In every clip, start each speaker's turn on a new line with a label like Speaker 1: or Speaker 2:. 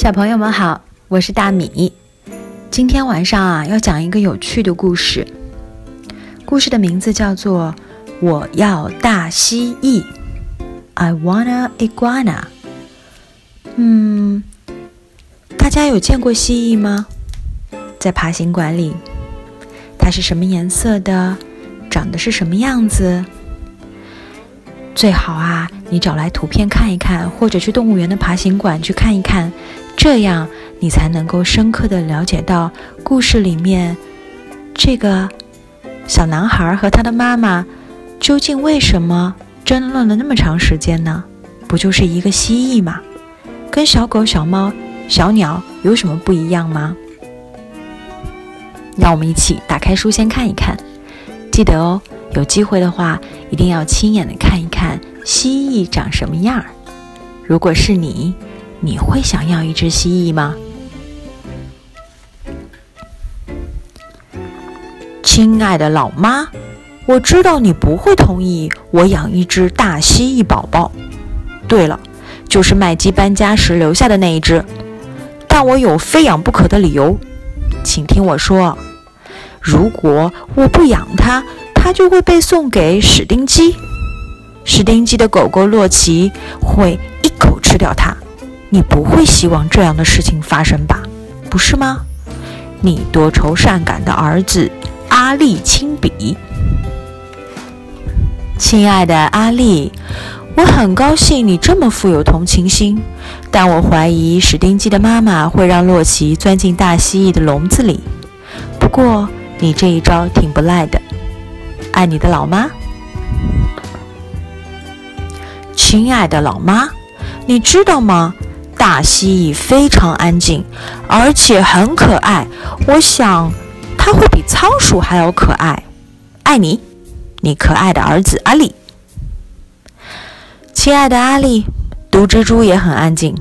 Speaker 1: 小朋友们好，我是大米。今天晚上啊，要讲一个有趣的故事。故事的名字叫做《我要大蜥蜴》，I wanna iguana。嗯，大家有见过蜥蜴吗？在爬行馆里，它是什么颜色的？长得是什么样子？最好啊，你找来图片看一看，或者去动物园的爬行馆去看一看，这样你才能够深刻的了解到故事里面这个小男孩和他的妈妈究竟为什么争论了那么长时间呢？不就是一个蜥蜴吗？跟小狗、小猫、小鸟有什么不一样吗？让我们一起打开书先看一看，记得哦。有机会的话，一定要亲眼的看一看蜥蜴长什么样儿。如果是你，你会想要一只蜥蜴吗？亲爱的老妈，我知道你不会同意我养一只大蜥蜴宝宝。对了，就是麦基搬家时留下的那一只。但我有非养不可的理由，请听我说。如果我不养它，它就会被送给史丁基，史丁基的狗狗洛奇会一口吃掉它。你不会希望这样的事情发生吧？不是吗？你多愁善感的儿子阿力亲笔，亲爱的阿利，我很高兴你这么富有同情心，但我怀疑史丁基的妈妈会让洛奇钻进大蜥蜴的笼子里。不过你这一招挺不赖的。爱你的老妈，亲爱的老妈，你知道吗？大蜥蜴非常安静，而且很可爱。我想，它会比仓鼠还要可爱。爱你，你可爱的儿子阿力。亲爱的阿力，毒蜘蛛也很安静，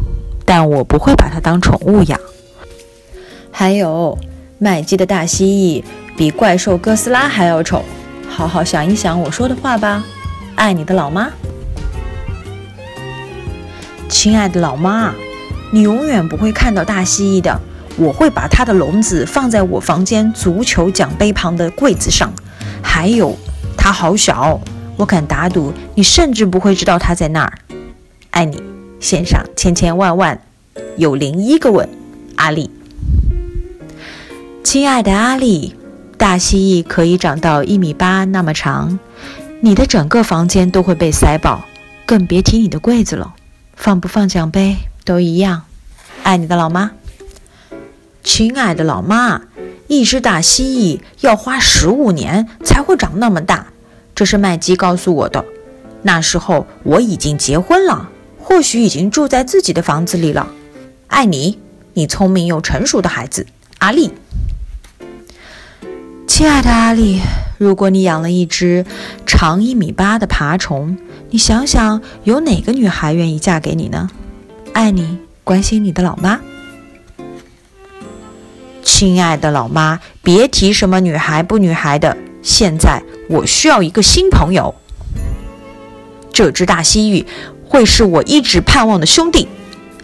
Speaker 1: 但我不会把它当宠物养。还有，麦基的大蜥蜴比怪兽哥斯拉还要丑。好好想一想我说的话吧，爱你的老妈，亲爱的老妈，你永远不会看到大蜥蜴的。我会把它的笼子放在我房间足球奖杯旁的柜子上。还有，它好小，我敢打赌你甚至不会知道它在那儿。爱你，献上千千万万有零一个吻，阿丽，亲爱的阿丽。大蜥蜴可以长到一米八那么长，你的整个房间都会被塞爆，更别提你的柜子了。放不放奖杯都一样。爱你的老妈，亲爱的老妈，一只大蜥蜴要花十五年才会长那么大，这是麦基告诉我的。那时候我已经结婚了，或许已经住在自己的房子里了。爱你，你聪明又成熟的孩子，阿丽。亲爱的阿丽，如果你养了一只长一米八的爬虫，你想想，有哪个女孩愿意嫁给你呢？爱你，关心你的老妈。亲爱的老妈，别提什么女孩不女孩的，现在我需要一个新朋友。这只大蜥蜴会是我一直盼望的兄弟。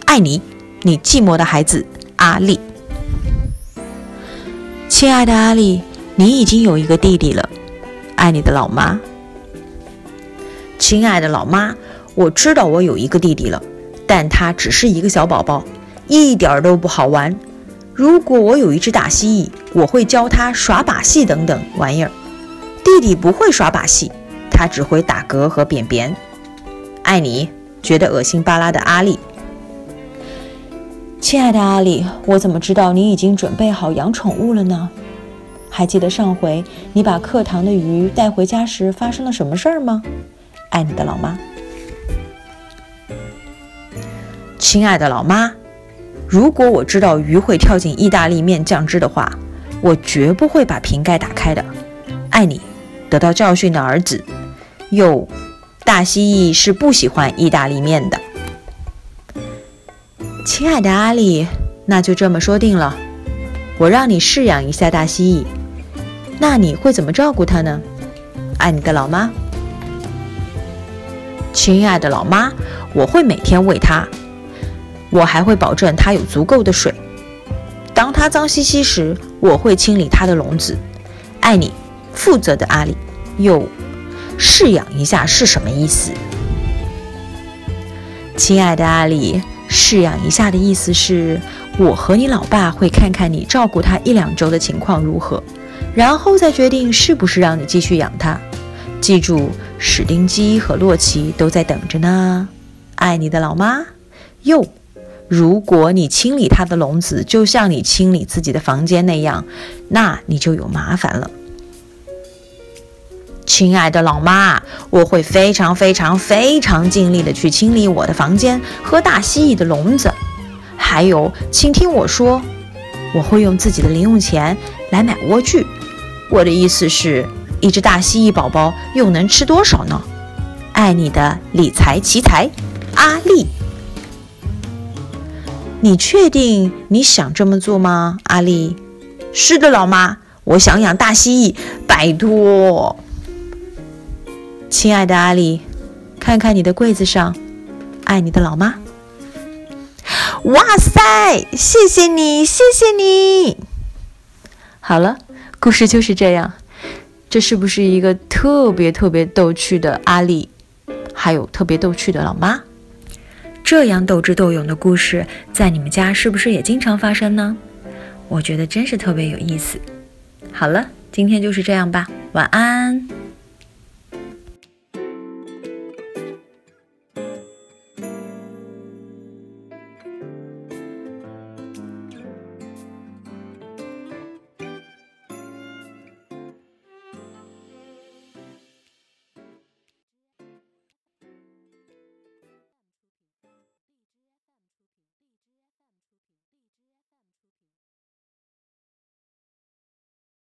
Speaker 1: 爱你，你寂寞的孩子阿丽。亲爱的阿丽。你已经有一个弟弟了，爱你的老妈。亲爱的老妈，我知道我有一个弟弟了，但他只是一个小宝宝，一点儿都不好玩。如果我有一只大蜥蜴，我会教他耍把戏等等玩意儿。弟弟不会耍把戏，他只会打嗝和便便。爱你，觉得恶心巴拉的阿丽。亲爱的阿丽，我怎么知道你已经准备好养宠物了呢？还记得上回你把课堂的鱼带回家时发生了什么事儿吗？爱你的老妈，亲爱的老妈，如果我知道鱼会跳进意大利面酱汁的话，我绝不会把瓶盖打开的。爱你，得到教训的儿子。哟，大蜥蜴是不喜欢意大利面的。亲爱的阿丽，那就这么说定了，我让你试养一下大蜥蜴。那你会怎么照顾它呢？爱你的老妈，亲爱的老妈，我会每天喂它。我还会保证它有足够的水。当它脏兮兮时，我会清理它的笼子。爱你，负责的阿里。又试养一下是什么意思？亲爱的阿里，试养一下的意思是我和你老爸会看看你照顾它一两周的情况如何，然后再决定是不是让你继续养它。记住，史丁基和洛奇都在等着呢。爱你的老妈。又，如果你清理它的笼子，就像你清理自己的房间那样，那你就有麻烦了。亲爱的老妈，我会非常非常非常尽力的去清理我的房间和大蜥蜴的笼子。还有，请听我说，我会用自己的零用钱来买莴苣。我的意思是，一只大蜥蜴宝宝又能吃多少呢？爱你的理财奇才，阿丽。你确定你想这么做吗，阿丽？是的，老妈，我想养大蜥蜴，拜托。亲爱的阿里，看看你的柜子上，爱你的老妈。哇塞，谢谢你，谢谢你。好了，故事就是这样。这是不是一个特别特别逗趣的阿里，还有特别逗趣的老妈？这样斗智斗勇的故事，在你们家是不是也经常发生呢？我觉得真是特别有意思。好了，今天就是这样吧，晚安。